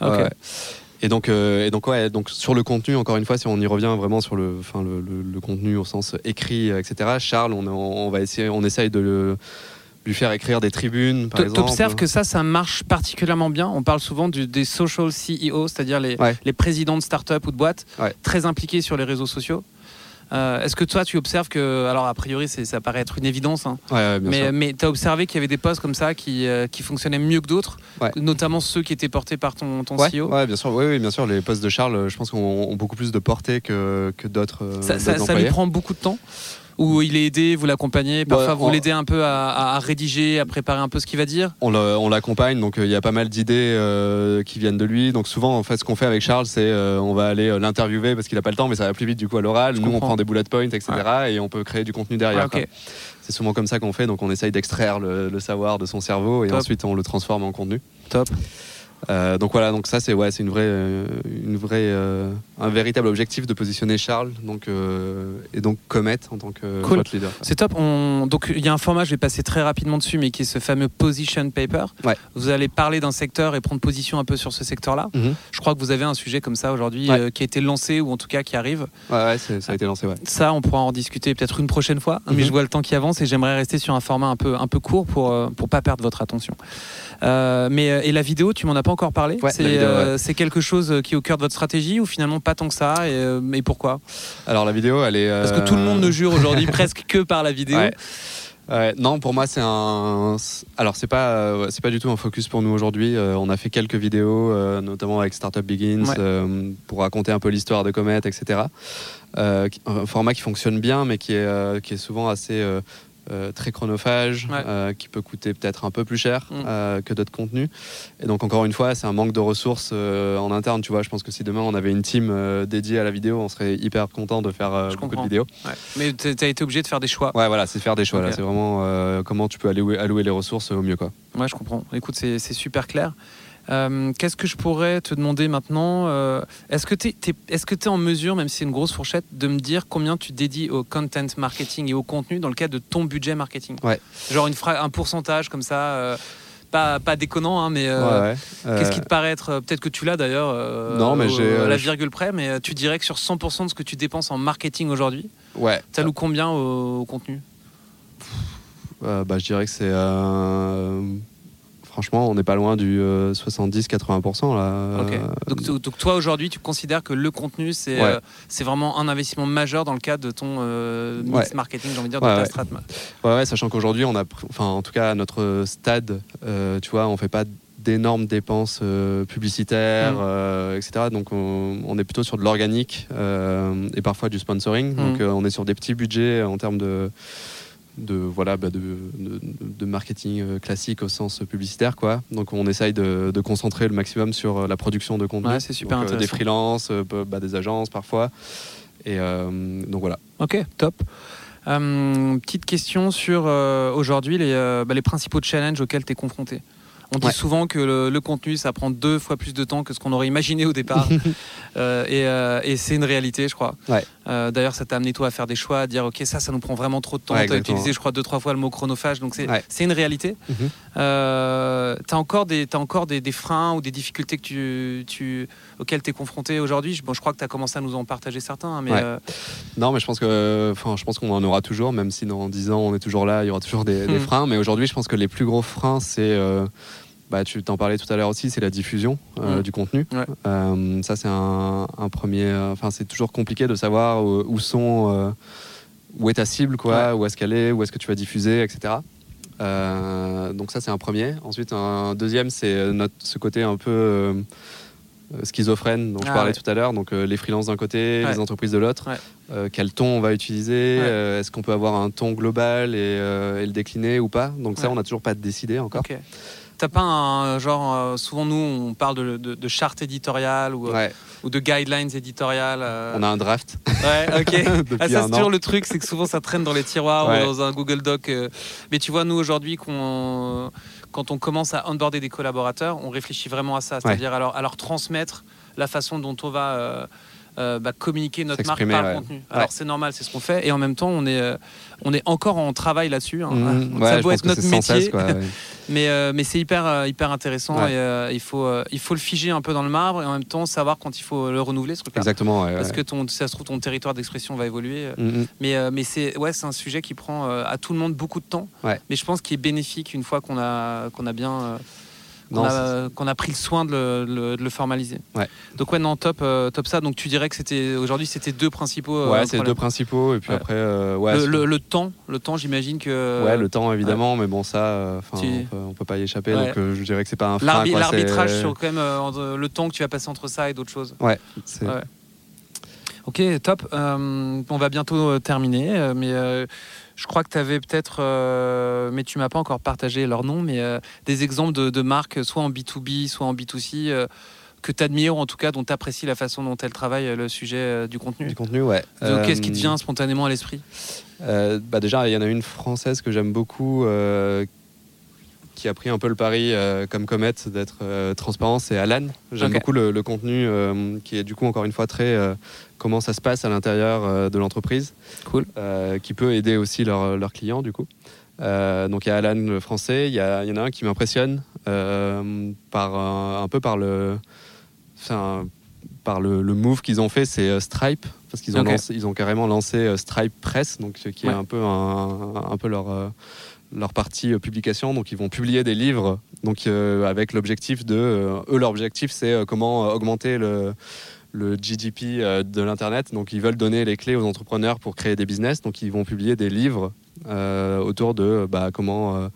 Et donc, euh, et donc, ouais, donc sur le contenu, encore une fois, si on y revient vraiment sur le, enfin, le, le, contenu au sens écrit, etc. Charles, on, on va essayer, on essaye de le lui faire écrire des tribunes, par exemple. T'observes que ça, ça marche particulièrement bien. On parle souvent du, des social CEO, c'est-à-dire les, les, présidents de start-up ou de boîtes, très impliqués sur les réseaux sociaux. Euh, est-ce que toi, tu observes que, alors a priori, ça paraît être une évidence, hein, mais, tu as observé qu'il y avait des postes comme ça qui, euh, qui fonctionnaient mieux que d'autres, notamment ceux qui étaient portés par ton, ton CEO Oui, bien sûr. Oui, bien sûr. Les postes de Charles, je pense qu'on ont beaucoup plus de portée que, que d'autres. Ça, ça, lui prend beaucoup de temps? Ou il est aidé, vous l'accompagnez Parfois, vous l'aidez un peu à, rédiger, à préparer un peu ce qu'il va dire? On l'accompagne, donc euh, il y a pas mal d'idées euh, qui viennent de lui. Donc souvent, en fait, ce qu'on fait avec Charles, c'est euh, on va aller l'interviewer parce qu'il n'a pas le temps, mais ça va plus vite du coup à l'oral. Nous, on prend des bullet points, etc. Et on peut créer du contenu derrière. C'est souvent comme ça qu'on fait, donc on essaye d'extraire le, savoir de son cerveau et ensuite on le transforme en contenu. Top. Euh, donc voilà, donc ça c'est ouais, c'est une vraie, euh, une vraie, euh, un véritable objectif de positionner Charles, donc et donc Comet en tant que cool. leader. C'est top. On... Donc il y a un format, je vais passer très rapidement dessus, mais qui est ce fameux position paper. Ouais. Vous allez parler d'un secteur et prendre position un peu sur ce secteur-là. Mhm. Je crois que vous avez un sujet comme ça aujourd'hui qui a été lancé ou en tout cas qui arrive. Ouais, ça a été lancé. Ça, on pourra en discuter peut-être une prochaine fois. Mais mhm. je vois le temps qui avance et j'aimerais rester sur un format un peu, un peu court pour pour pas perdre votre attention. mais et la vidéo, tu m'en as pas encore parlé. Euh, c'est quelque chose qui est au cœur de votre stratégie ou finalement pas tant que ça et, euh, pourquoi? Alors la vidéo, elle est. Parce que tout le monde ne jure aujourd'hui presque que par la vidéo. non, pour moi c'est un. Alors c'est pas c'est pas du tout un focus pour nous aujourd'hui. Euh, on a fait quelques vidéos, notamment avec Startup Begins, pour raconter un peu l'histoire de Comet, etc. un format qui fonctionne bien, mais qui est qui est souvent assez euh, très chronophage, euh, qui peut coûter peut-être un peu plus cher mm. euh, que d'autres contenus. Et donc encore une fois, c'est un manque de ressources en interne. Tu vois, je pense que si demain on avait une team dédiée à la vidéo, on serait hyper content de faire beaucoup de vidéos. Mais tu as été obligé de faire des choix. Ouais, voilà, c'est faire des choix. C'est vraiment comment tu peux allouer, allouer les ressources au mieux. Quoi. Ouais, je comprends. Écoute, c'est super clair. Euh, qu'est-ce que je pourrais te demander maintenant euh, Est-ce que tu es, es, en mesure, même si c'est une grosse fourchette, de me dire combien tu dédies au content marketing et au contenu dans le cadre de ton budget marketing? Ouais. Genre une un pourcentage comme ça euh, pas, pas déconnant, hein, mais qu'est-ce qui te paraît être. Peut-être que tu l'as d'ailleurs, non, mais j'ai, la virgule près, mais tu dirais que sur 100% de ce que tu dépenses en marketing aujourd'hui, ouais. tu alloues combien au, contenu? Bah, Je dirais que c'est franchement, on n'est pas loin du 70-80% euh. Donc, toi aujourd'hui, tu considères que le contenu, c'est euh, c'est vraiment un investissement majeur dans le cadre de ton euh, mix marketing, j'ai envie de dire, de ta strat. Ouais, sachant qu'aujourd'hui, on a, enfin, en tout cas, à notre stade, tu vois, on fait pas d'énormes dépenses publicitaires, mm. etc. Donc on, est plutôt sur de l'organique et parfois du sponsoring. Mm. Donc on est sur des petits budgets en termes de de voilà bah, de, de, marketing euh, classique au sens publicitaire quoi. Donc on essaye de, de concentrer le maximum sur euh, la production de contenu. C'est super euh, des freelances bah, des agences parfois. Et donc voilà. Ok top. Petite question sur aujourd'hui les, bah, les principaux challenges auxquels tu es confronté. On dit souvent que le, contenu, ça prend deux fois plus de temps que ce qu'on aurait imaginé au départ. Euh, et, c'est une réalité, je crois. Euh, d'ailleurs, ça t'a amené toi à faire des choix, à dire ok, ça, ça nous prend vraiment trop de temps. tu as utilisé, je crois, deux trois fois le mot chronophage, donc c'est une réalité. Mm -hmm. tu as encore, des, as encore des, freins ou des difficultés que tu, tu auxquelles tu es confronté aujourd'hui. Bon, je crois que tu as commencé à nous en partager certains. Hein, mais Non, mais je pense que, je pense qu'on en aura toujours, même si dans 10 ans on est toujours là, il y aura toujours des, hmm. freins. Mais aujourd'hui, je pense que les plus gros freins, c'est bah, tu t'en parlais tout à l'heure aussi, c'est la diffusion euh, du contenu. Euh, ça, c'est un, premier. Euh, enfin, c'est toujours compliqué de savoir où, sont, où est ta cible, quoi, où est-ce qu'elle est, où est-ce que tu vas diffuser, etc. donc ça, c'est un premier. Ensuite, un deuxième, c'est ce côté un peu schizophrène dont je ah parlais tout à l'heure. Donc les freelances d'un côté, les entreprises de l'autre. quel ton on va utiliser Est-ce qu'on peut avoir un ton global et, le décliner ou pas? Donc ça, on n'a toujours pas décidé encore. T'as pas un genre, euh, souvent nous on parle de, de, charte éditoriale ou, euh, ou de guidelines éditoriales. Euh. On a un draft. Ouais, ok. ah, ça c'est toujours le truc, c'est que souvent ça traîne dans les tiroirs ou dans un Google Doc. Mais tu vois, nous aujourd'hui, quand on commence à onboarder des collaborateurs, on réfléchit vraiment à ça, c'est-à-dire à, à, leur transmettre la façon dont on va euh, bah, communiquer notre marque par le contenu. Alors c'est normal, c'est ce qu'on fait, et en même temps on est, euh, on est encore en travail là-dessus. Hein. Mmh. ça doit être notre métier, mais, euh, mais c'est hyper, hyper intéressant et il, faut, il faut le figer un peu dans le marbre et en même temps savoir quand il faut le renouveler ce truc-là. Exactement. Parce que ton, ça se trouve ton territoire d'expression va évoluer. Mmh, mmh. Mais, mais c'est ouais, un sujet qui prend à tout le monde beaucoup de temps, mais je pense qu'il est bénéfique une fois qu'on a, qu'on a bien qu'on a, pris le soin de le, formaliser. Ouais. Donc ouais, non, top, euh, top ça. Donc tu dirais que c'était aujourd'hui c'était deux principaux. Euh, ouais, c'est deux principaux et puis après euh, ouais, le, temps, le temps, j'imagine que. Ouais, le temps évidemment, mais bon ça, on, peut, peut, pas y échapper. Donc je dirais que c'est pas un frein. L'arbitrage sur quand même le temps que tu vas passer entre ça et d'autres choses. Ouais. Ok, top. on va bientôt terminer, mais je crois que tu avais peut-être, euh, mais tu m'as pas encore partagé leur nom, mais euh, des exemples de, marques, soit en B2B, soit en B2C, euh, que tu admires, ou en tout cas dont tu apprécies la façon dont elles travaillent le sujet du contenu. Du contenu, ouais. Qu'est-ce qui te vient spontanément à l'esprit? bah Déjà, il y en a une française que j'aime beaucoup, qui a pris un peu le pari, comme Comet, d'être transparent, c'est Alan. J'aime beaucoup le, le contenu qui est du coup, encore une fois, très comment ça se passe à l'intérieur euh, de l'entreprise. Cool. Euh, qui peut aider aussi leurs clients, du coup. Euh, donc il y a Alan le français, il y, y, en a un qui m'impressionne par un, peu par le, enfin, par le, move qu'ils ont fait, c'est Stripe parce qu'ils ont ils ont carrément lancé Stripe Press, donc qui est un peu un, un peu leur leur partie publication. Donc ils vont publier des livres, donc avec l'objectif de, eux leur objectif c'est comment augmenter le le GDP euh, de l'Internet. Donc, ils veulent donner les clés aux entrepreneurs pour créer des business. Donc, ils vont publier des livres euh, autour de bah, comment,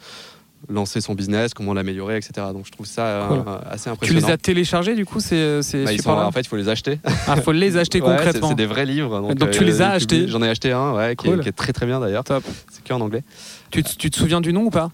lancer son business, comment l'améliorer, etc. Donc je trouve ça assez impressionnant. Tu les as téléchargés du coup ces, bah, En fait, il faut les acheter. Ah, faut les acheter concrètement. C'est des vrais livres. Donc, tu les as achetés J'en ai acheté un, ouais, qui, est, très très bien d'ailleurs. C'est que en anglais. Tu, tu te souviens du nom ou pas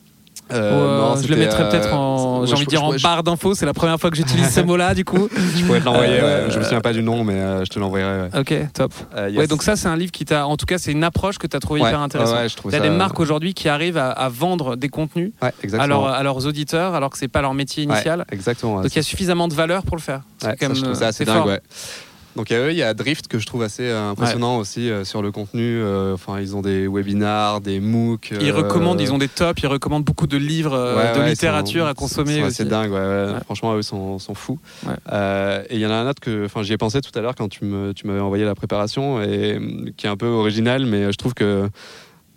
euh, non, je le mettrais peut-être en, j'ai envie de dire en barre d'infos. C'est la première fois que j'utilise ce mot-là, du coup. Je pourrais te l'envoyer. Euh, je me souviens pas du nom, mais euh, je te l'envoierai. Ok, top. Ouais, donc ça, c'est un livre qui t'a, en tout cas, c'est une approche que tu as trouvé hyper intéressante. Il y a des marques aujourd'hui qui arrivent à, vendre des contenus à, à, leurs auditeurs, alors que c'est pas leur métier initial. exactement. Donc il y a suffisamment de valeur pour le faire. C'est quand assez dingue. Donc il y a Drift que je trouve assez euh, impressionnant aussi euh, sur le contenu. Euh, enfin, ils ont des webinars, des MOOC. Ils recommandent, ils ont des tops, ils recommandent beaucoup de livres de littérature à consommer. C'est dingue, franchement, eux sont, sont fous. et il y en a un autre que, enfin, j'y ai pensé tout à l'heure quand tu me, tu m'avais envoyé la préparation et qui est un peu original, mais je trouve que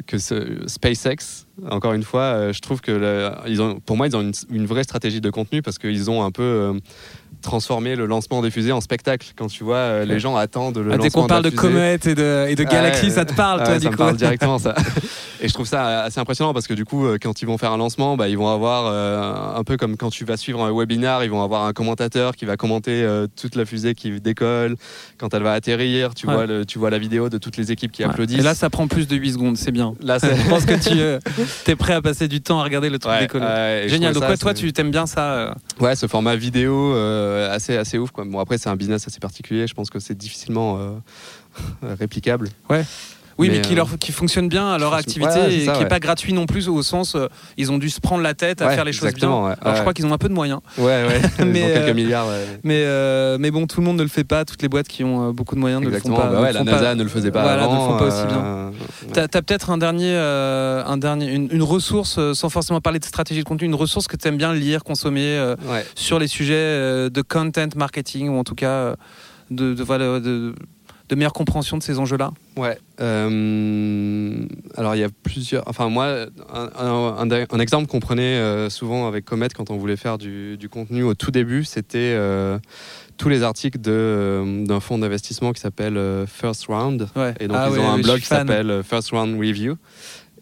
que ce SpaceX, encore une fois, je trouve que ils ont, pour moi, ils ont une, vraie stratégie de contenu parce qu'ils ont un peu transformer le lancement des fusées en spectacle. Quand tu vois euh, les gens attendent le ah, lancement Dès qu'on parle de, comètes et de, et de galaxies, ça te parle, toi, du ça me parle directement, ça. et je trouve ça assez impressionnant parce que du coup, euh, quand ils vont faire un lancement, bah, ils vont avoir euh, un peu comme quand tu vas suivre un webinar, ils vont avoir un commentateur qui va commenter toute la fusée qui décolle, quand elle va atterrir, tu, vois, le, tu vois la vidéo de toutes les équipes qui applaudissent. Et là, ça prend plus de 8 secondes, c'est bien. Là, je pense que tu es prêt à passer du temps à regarder le truc décoller. Génial. Donc, toi, tu t'aimes bien ça Ouais, ce format vidéo assez, assez ouf. Quoi. Bon, après, c'est un business assez particulier. Je pense que c'est difficilement euh, réplicable. Ouais. Oui, mais, qui, euh, leur, qui fonctionne bien à leur activité et qui n'est pas gratuit non plus au sens euh, ils ont dû se prendre la tête à faire les choses bien. Alors je crois qu'ils ont un peu de moyens. Ouais, ouais. mais, quelques euh, milliards. Mais, mais bon, tout le monde ne le fait pas. Toutes les boîtes qui ont beaucoup de moyens ne le font pas. Bah la NASA ne le faisait pas voilà, avant. ne le font pas aussi bien. T'as as, peut-être un dernier, un dernier, une, ressource sans forcément parler de stratégie de contenu, une ressource que tu aimes bien lire, consommer sur les sujets de content marketing ou en tout cas de, de, de de meilleure compréhension de ces enjeux-là Ouais. Euh, alors il y a plusieurs. Enfin moi, un, exemple qu'on prenait euh, souvent avec Comet quand on voulait faire du, contenu au tout début, c'était euh, tous les articles d'un fonds d'investissement qui s'appelle First Round. Et donc ah ils ont un blog qui s'appelle First Round Review.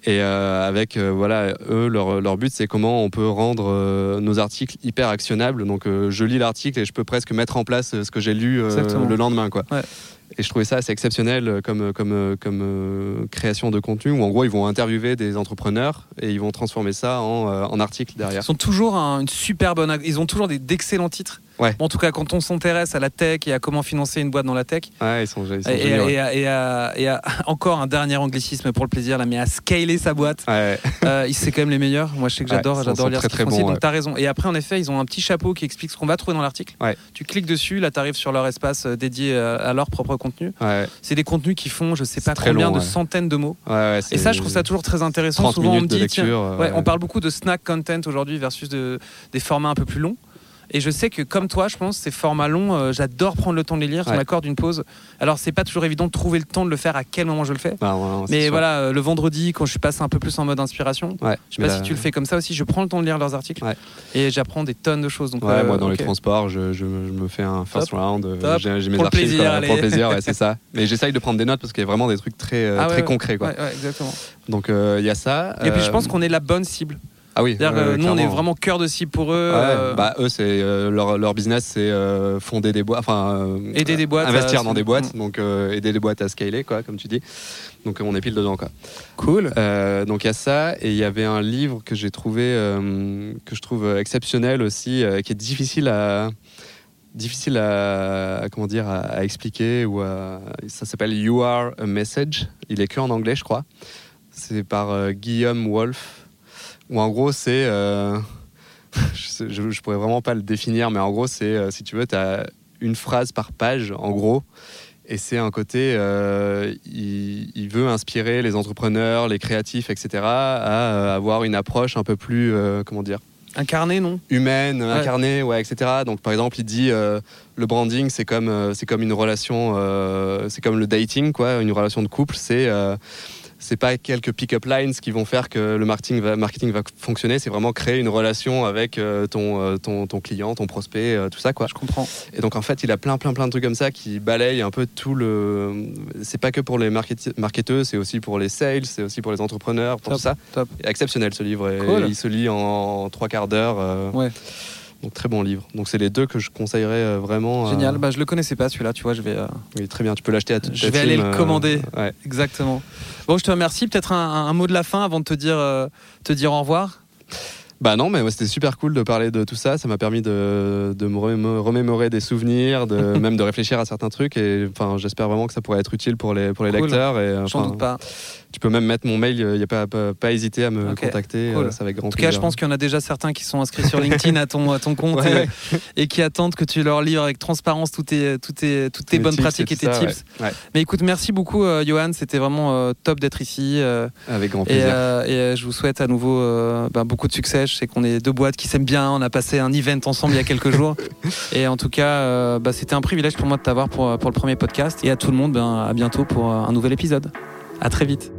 Et avec, voilà, eux, leur, leur but, c'est comment on peut rendre nos articles hyper actionnables. Donc, je lis l'article et je peux presque mettre en place ce que j'ai lu le lendemain. Quoi. Ouais. Et je trouvais ça assez exceptionnel euh, comme, euh, comme, euh, création de contenu où en gros ils vont interviewer des entrepreneurs et ils vont transformer ça en, en article derrière. Ils sont toujours une super bonne. Ils ont toujours d'excellents titres en tout cas, quand on s'intéresse à la tech et à comment financer une boîte dans la tech. Ouais, ils sont, ils sont et, et, encore un dernier anglicisme pour le plaisir, là, mais à scaler sa boîte. Ouais. Euh, c'est quand même les meilleurs. Moi, je sais que j'adore, j'adore lire ce qu'ils font. Donc, tu as raison. Et après, en effet, ils ont un petit chapeau qui explique ce qu'on va trouver dans l'article. Tu cliques dessus, là, tu arrives sur leur espace euh, dédié euh, à leur propre contenu. C'est des contenus qui font, je sais pas combien de centaines de mots. et ça, je trouve ça toujours très intéressant. Souvent, on me dit, on parle beaucoup de snack content aujourd'hui versus de, des formats un peu plus longs. Et je sais que comme toi, je pense, ces formats longs, euh, j'adore prendre le temps de les lire. Je m'accorde une pause. Alors, c'est pas toujours évident de trouver le temps de le faire à quel moment je le fais. Bah, mais voilà, euh, le vendredi, quand je passe un peu plus en mode inspiration, je sais pas si tu le fais comme ça aussi, je prends le temps de lire leurs articles et j'apprends des tonnes de choses. Donc, ouais, moi, dans les transports, je, je, me fais un first round. Euh, j'ai mes pour archives. Le plaisir, pour le plaisir, c'est ça. Mais j'essaye de prendre des notes parce qu'il y a vraiment des trucs très, ah très concrets. Quoi. exactement. Donc, il y a ça. Et puis, je pense qu'on est la bonne cible. Ah oui. nous, on est vraiment cœur de cible pour eux. Euh. Bah, eux, c'est euh, leur, leur, business, c'est euh, fonder des boîtes, enfin aider des boîtes, investir dans des boîtes, donc aider les boîtes à scaler, quoi, comme tu dis. Donc on est pile dedans, quoi. Cool. donc il y a ça, et il y avait un livre que j'ai trouvé, que je trouve exceptionnel aussi, qui est difficile à difficile à, comment dire à, expliquer ou ça s'appelle You Are a Message. Il est que en anglais, je crois. C'est par Guillaume Wolf ou en gros, c'est. Euh, je, ne pourrais vraiment pas le définir, mais en gros, c'est, euh, si tu veux, tu as une phrase par page, en gros. Et c'est un côté, euh, il, veut inspirer les entrepreneurs, les créatifs, etc., à avoir une approche un peu plus, comment dire? Incarnée, non? Humaine, incarnée, ouais, etc. Donc, par exemple, il dit le branding, c'est comme, c'est comme une relation, c'est comme le dating, quoi, une relation de couple. C'est c'est pas quelques pick-up lines qui vont faire que le marketing va, marketing va fonctionner. C'est vraiment créer une relation avec euh, ton, euh, ton, ton, client, ton prospect, euh, tout ça quoi. Je comprends. Et donc en fait, il a plein plein plein de trucs comme ça qui balayent un peu tout le. C'est pas que pour les marketeurs, c'est aussi pour les sales, c'est aussi pour les entrepreneurs, pour tout ça. Top. Exceptionnel ce livre. Et Cool. il se lit en trois quarts d'heure. Ouais. Donc très bon livre. Donc c'est les deux que je conseillerais euh, vraiment. euh, Génial. Bah, je le connaissais pas celui-là, tu vois, je vais. euh, oui, très bien. Tu peux l'acheter à toute Je vais aller le commander. ouais. Exactement. Bon, je te remercie. Peut-être un, un mot de la fin avant de te dire, te dire au revoir. Bah non, mais c'était super cool de parler de tout ça. Ça m'a permis de, de me remémo- remémorer des souvenirs, de, même de réfléchir à certains trucs. Et enfin, j'espère vraiment que ça pourrait être utile pour les, pour les Cool. lecteurs. Et, J'en enfin, doute pas. Tu peux même mettre mon mail. Il n'y a pas, pas, pas hésiter à me contacter. cool. euh, ça avec grand En tout cas, plaisir. je pense qu'il y en a déjà certains qui sont inscrits sur LinkedIn à ton, à ton compte Ouais, et, et qui attendent que tu leur livres avec transparence toutes tes, toutes tes, toutes tes bonnes tips pratiques et, tes ça, tips. ouais. Ouais, Mais écoute, merci beaucoup, euh, Johan. C'était vraiment euh, top d'être ici. euh, avec grand plaisir. euh, et, euh, je vous souhaite à nouveau euh, ben, beaucoup de succès. Je sais qu'on est deux boîtes qui s'aiment bien. On a passé un event ensemble il y a quelques jours. Et en tout cas, euh, bah, c'était un privilège pour moi de t'avoir pour, pour le premier podcast. Et à tout le monde, ben, à bientôt pour euh, un nouvel épisode. À très vite.